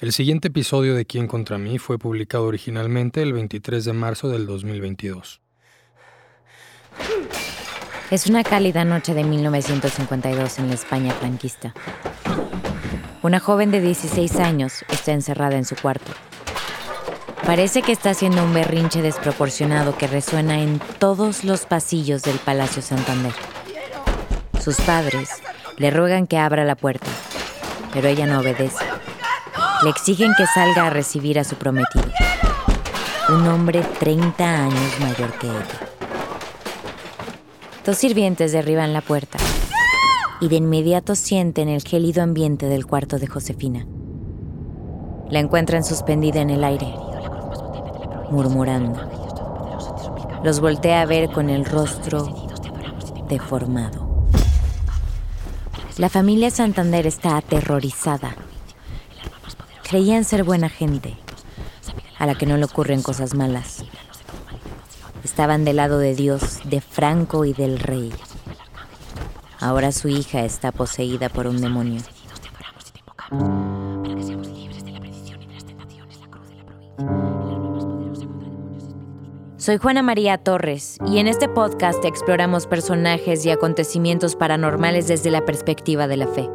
El siguiente episodio de Quién contra mí fue publicado originalmente el 23 de marzo del 2022. Es una cálida noche de 1952 en la España franquista. Una joven de 16 años está encerrada en su cuarto. Parece que está haciendo un berrinche desproporcionado que resuena en todos los pasillos del Palacio Santander. Sus padres le ruegan que abra la puerta, pero ella no obedece. Le exigen que salga a recibir a su prometido, un hombre 30 años mayor que ella. Dos sirvientes derriban la puerta y de inmediato sienten el gélido ambiente del cuarto de Josefina. La encuentran suspendida en el aire, murmurando. Los voltea a ver con el rostro deformado. La familia Santander está aterrorizada Creían ser buena gente, a la que no le ocurren cosas malas. Estaban del lado de Dios, de Franco y del rey. Ahora su hija está poseída por un demonio. Soy Juana María Torres y en este podcast exploramos personajes y acontecimientos paranormales desde la perspectiva de la fe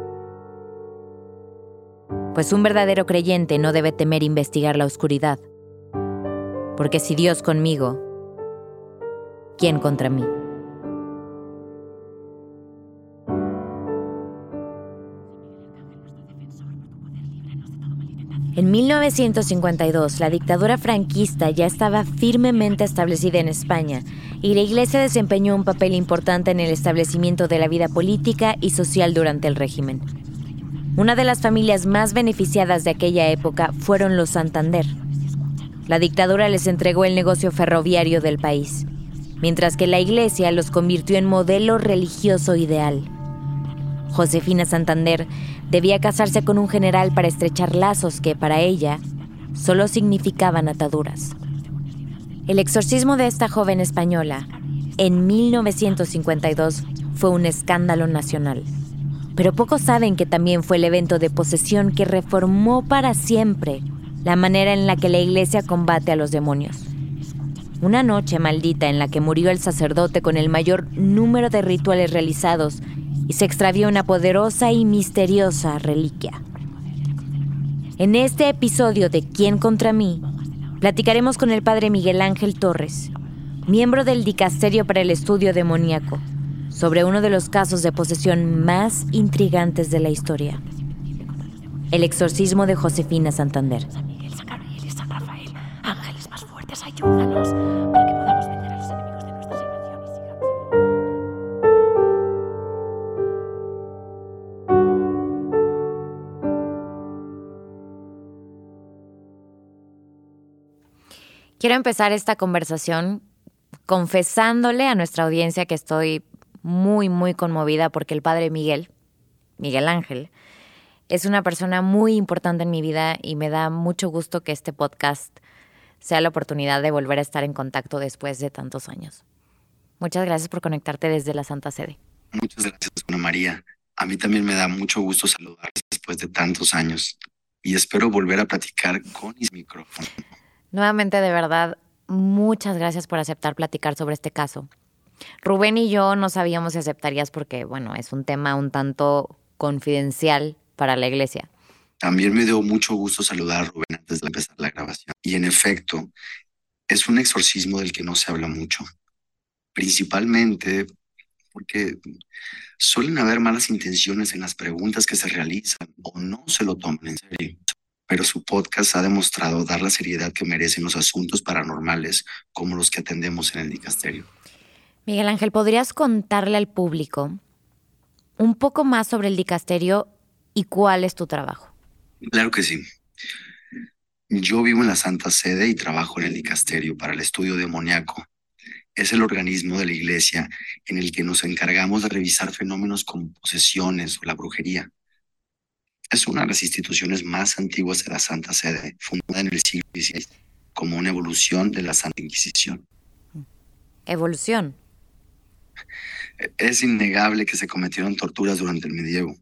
pues un verdadero creyente no debe temer investigar la oscuridad. Porque si Dios conmigo, ¿quién contra mí? En 1952, la dictadura franquista ya estaba firmemente establecida en España y la Iglesia desempeñó un papel importante en el establecimiento de la vida política y social durante el régimen. Una de las familias más beneficiadas de aquella época fueron los Santander. La dictadura les entregó el negocio ferroviario del país, mientras que la iglesia los convirtió en modelo religioso ideal. Josefina Santander debía casarse con un general para estrechar lazos que para ella solo significaban ataduras. El exorcismo de esta joven española en 1952 fue un escándalo nacional. Pero pocos saben que también fue el evento de posesión que reformó para siempre la manera en la que la iglesia combate a los demonios. Una noche maldita en la que murió el sacerdote con el mayor número de rituales realizados y se extravió una poderosa y misteriosa reliquia. En este episodio de ¿Quién contra mí? platicaremos con el padre Miguel Ángel Torres, miembro del Dicasterio para el Estudio Demoníaco sobre uno de los casos de posesión más intrigantes de la historia. El exorcismo de Josefina Santander. Ángeles más fuertes, ayúdanos para que podamos vencer a los enemigos de nuestra salvación Quiero empezar esta conversación confesándole a nuestra audiencia que estoy muy, muy conmovida porque el padre Miguel, Miguel Ángel, es una persona muy importante en mi vida y me da mucho gusto que este podcast sea la oportunidad de volver a estar en contacto después de tantos años. Muchas gracias por conectarte desde la Santa Sede. Muchas gracias, Ana María. A mí también me da mucho gusto saludarles después de tantos años y espero volver a platicar con mis micrófonos. Nuevamente, de verdad, muchas gracias por aceptar platicar sobre este caso. Rubén y yo no sabíamos si aceptarías porque, bueno, es un tema un tanto confidencial para la iglesia. También me dio mucho gusto saludar a Rubén antes de empezar la grabación. Y en efecto, es un exorcismo del que no se habla mucho, principalmente porque suelen haber malas intenciones en las preguntas que se realizan o no se lo toman en serio. Pero su podcast ha demostrado dar la seriedad que merecen los asuntos paranormales como los que atendemos en el dicasterio. Miguel Ángel, ¿podrías contarle al público un poco más sobre el dicasterio y cuál es tu trabajo? Claro que sí. Yo vivo en la Santa Sede y trabajo en el dicasterio para el estudio demoníaco. Es el organismo de la iglesia en el que nos encargamos de revisar fenómenos como posesiones o la brujería. Es una de las instituciones más antiguas de la Santa Sede, fundada en el siglo XVI como una evolución de la Santa Inquisición. ¿Evolución? Es innegable que se cometieron torturas durante el medievo.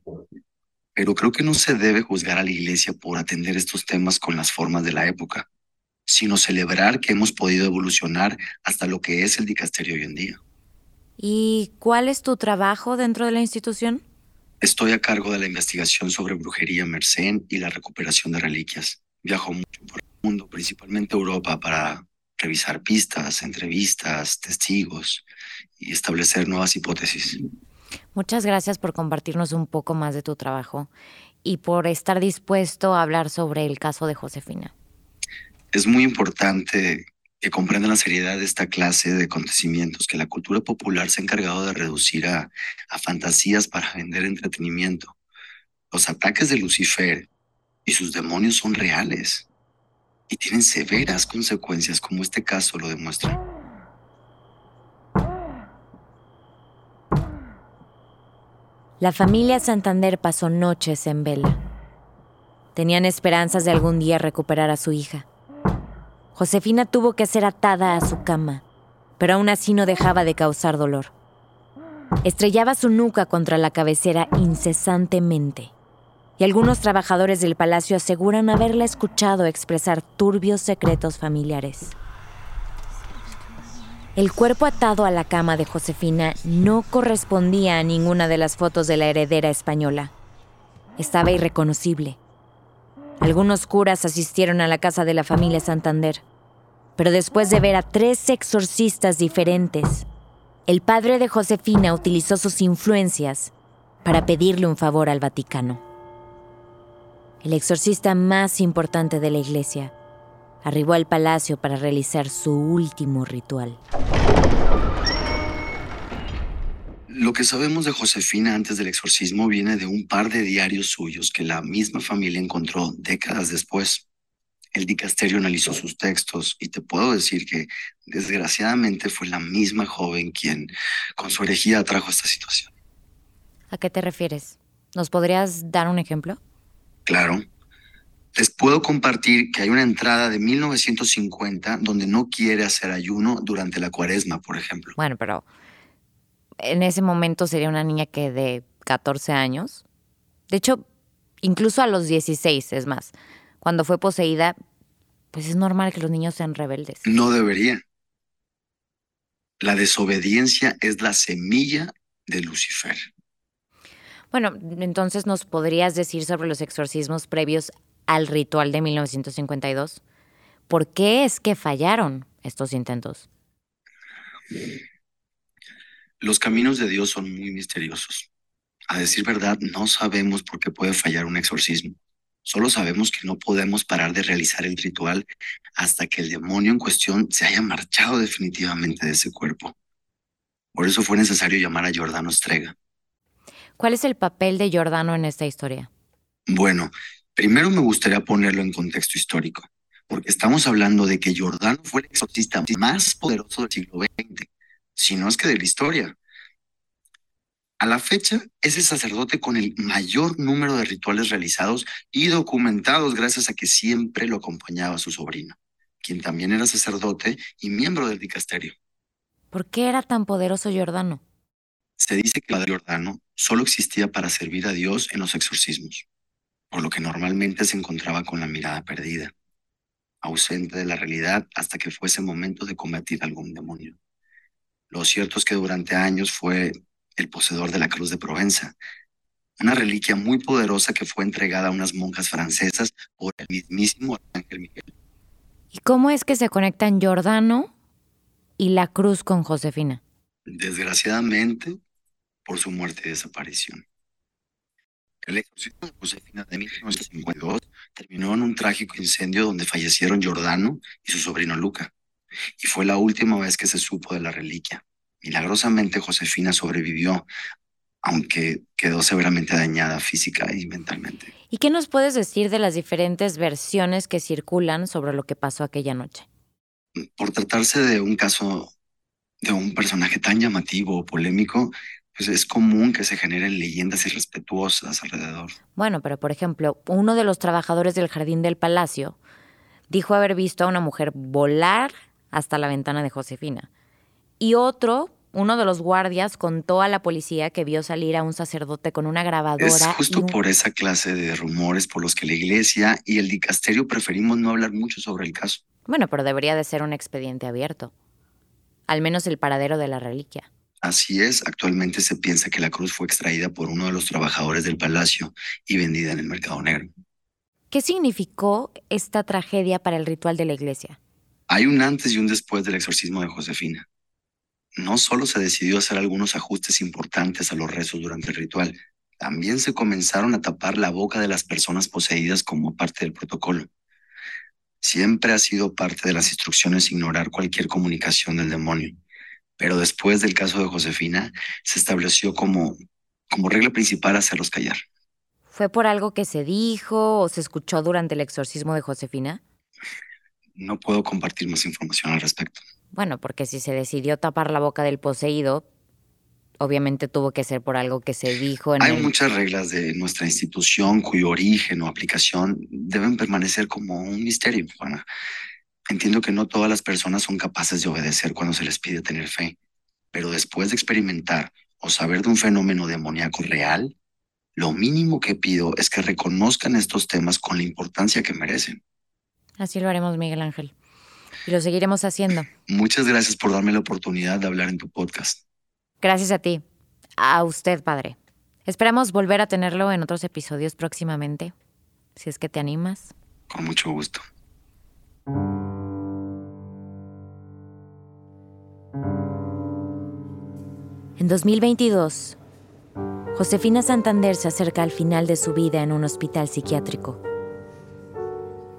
Pero creo que no se debe juzgar a la iglesia por atender estos temas con las formas de la época, sino celebrar que hemos podido evolucionar hasta lo que es el dicasterio hoy en día. ¿Y cuál es tu trabajo dentro de la institución? Estoy a cargo de la investigación sobre brujería mercén y la recuperación de reliquias. Viajo mucho por el mundo, principalmente Europa, para revisar pistas, entrevistas, testigos y establecer nuevas hipótesis. Muchas gracias por compartirnos un poco más de tu trabajo y por estar dispuesto a hablar sobre el caso de Josefina. Es muy importante que comprendan la seriedad de esta clase de acontecimientos que la cultura popular se ha encargado de reducir a, a fantasías para vender entretenimiento. Los ataques de Lucifer y sus demonios son reales y tienen severas consecuencias, como este caso lo demuestra. La familia Santander pasó noches en vela. Tenían esperanzas de algún día recuperar a su hija. Josefina tuvo que ser atada a su cama, pero aún así no dejaba de causar dolor. Estrellaba su nuca contra la cabecera incesantemente y algunos trabajadores del palacio aseguran haberla escuchado expresar turbios secretos familiares. El cuerpo atado a la cama de Josefina no correspondía a ninguna de las fotos de la heredera española. Estaba irreconocible. Algunos curas asistieron a la casa de la familia Santander, pero después de ver a tres exorcistas diferentes, el padre de Josefina utilizó sus influencias para pedirle un favor al Vaticano el exorcista más importante de la iglesia, arribó al palacio para realizar su último ritual. Lo que sabemos de Josefina antes del exorcismo viene de un par de diarios suyos que la misma familia encontró décadas después. El dicasterio analizó sus textos y te puedo decir que desgraciadamente fue la misma joven quien con su herejía trajo esta situación. ¿A qué te refieres? ¿Nos podrías dar un ejemplo? Claro. Les puedo compartir que hay una entrada de 1950 donde no quiere hacer ayuno durante la cuaresma, por ejemplo. Bueno, pero en ese momento sería una niña que de 14 años. De hecho, incluso a los 16, es más. Cuando fue poseída, pues es normal que los niños sean rebeldes. No debería. La desobediencia es la semilla de Lucifer. Bueno, entonces nos podrías decir sobre los exorcismos previos al ritual de 1952. ¿Por qué es que fallaron estos intentos? Los caminos de Dios son muy misteriosos. A decir verdad, no sabemos por qué puede fallar un exorcismo. Solo sabemos que no podemos parar de realizar el ritual hasta que el demonio en cuestión se haya marchado definitivamente de ese cuerpo. Por eso fue necesario llamar a Jordano Strega. ¿Cuál es el papel de Giordano en esta historia? Bueno, primero me gustaría ponerlo en contexto histórico, porque estamos hablando de que Giordano fue el exorcista más poderoso del siglo XX, si no es que de la historia. A la fecha, es el sacerdote con el mayor número de rituales realizados y documentados gracias a que siempre lo acompañaba su sobrino, quien también era sacerdote y miembro del dicasterio. ¿Por qué era tan poderoso Giordano? Se dice que el padre Giordano solo existía para servir a Dios en los exorcismos, por lo que normalmente se encontraba con la mirada perdida, ausente de la realidad hasta que fuese momento de combatir algún demonio. Lo cierto es que durante años fue el poseedor de la cruz de Provenza, una reliquia muy poderosa que fue entregada a unas monjas francesas por el mismísimo Ángel Miguel. ¿Y cómo es que se conectan Giordano y la cruz con Josefina? Desgraciadamente, por su muerte y desaparición. El exorcismo de Josefina de 1952 terminó en un trágico incendio donde fallecieron Giordano y su sobrino Luca, y fue la última vez que se supo de la reliquia. Milagrosamente Josefina sobrevivió, aunque quedó severamente dañada física y mentalmente. ¿Y qué nos puedes decir de las diferentes versiones que circulan sobre lo que pasó aquella noche? Por tratarse de un caso de un personaje tan llamativo o polémico, pues es común que se generen leyendas irrespetuosas alrededor. Bueno, pero por ejemplo, uno de los trabajadores del jardín del palacio dijo haber visto a una mujer volar hasta la ventana de Josefina. Y otro uno de los guardias contó a la policía que vio salir a un sacerdote con una grabadora. Es justo por esa clase de rumores por los que la iglesia y el dicasterio preferimos no hablar mucho sobre el caso. Bueno, pero debería de ser un expediente abierto. Al menos el paradero de la reliquia. Así es, actualmente se piensa que la cruz fue extraída por uno de los trabajadores del palacio y vendida en el mercado negro. ¿Qué significó esta tragedia para el ritual de la iglesia? Hay un antes y un después del exorcismo de Josefina no solo se decidió hacer algunos ajustes importantes a los rezos durante el ritual, también se comenzaron a tapar la boca de las personas poseídas como parte del protocolo. Siempre ha sido parte de las instrucciones ignorar cualquier comunicación del demonio, pero después del caso de Josefina se estableció como, como regla principal hacerlos callar. ¿Fue por algo que se dijo o se escuchó durante el exorcismo de Josefina? No puedo compartir más información al respecto. Bueno, porque si se decidió tapar la boca del poseído, obviamente tuvo que ser por algo que se dijo en Hay muchas reglas de nuestra institución cuyo origen o aplicación deben permanecer como un misterio, Juana. Entiendo que no todas las personas son capaces de obedecer cuando se les pide tener fe, pero después de experimentar o saber de un fenómeno demoníaco real, lo mínimo que pido es que reconozcan estos temas con la importancia que merecen. Así lo haremos, Miguel Ángel y lo seguiremos haciendo. Muchas gracias por darme la oportunidad de hablar en tu podcast. Gracias a ti, a usted, padre. Esperamos volver a tenerlo en otros episodios próximamente, si es que te animas. Con mucho gusto. En 2022, Josefina Santander se acerca al final de su vida en un hospital psiquiátrico.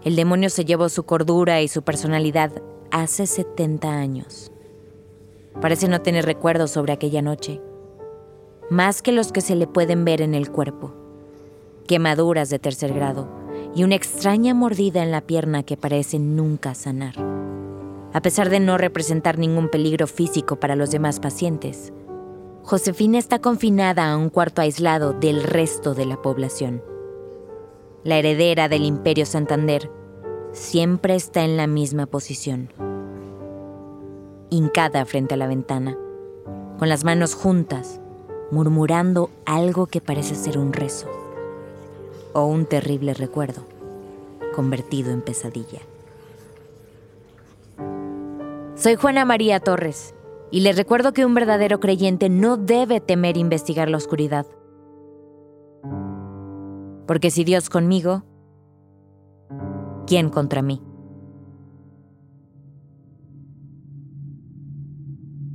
El demonio se llevó su cordura y su personalidad hace 70 años. Parece no tener recuerdos sobre aquella noche, más que los que se le pueden ver en el cuerpo. Quemaduras de tercer grado y una extraña mordida en la pierna que parece nunca sanar. A pesar de no representar ningún peligro físico para los demás pacientes, Josefina está confinada a un cuarto aislado del resto de la población la heredera del Imperio Santander, siempre está en la misma posición, hincada frente a la ventana, con las manos juntas, murmurando algo que parece ser un rezo o un terrible recuerdo convertido en pesadilla. Soy Juana María Torres y les recuerdo que un verdadero creyente no debe temer investigar la oscuridad porque si Dios conmigo, ¿quién contra mí?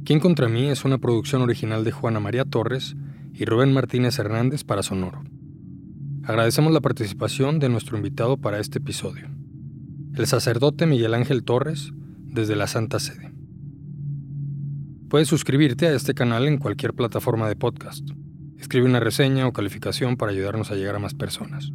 ¿Quién contra mí es una producción original de Juana María Torres y Rubén Martínez Hernández para Sonoro. Agradecemos la participación de nuestro invitado para este episodio, el sacerdote Miguel Ángel Torres, desde la Santa Sede. Puedes suscribirte a este canal en cualquier plataforma de podcast. Escribe una reseña o calificación para ayudarnos a llegar a más personas.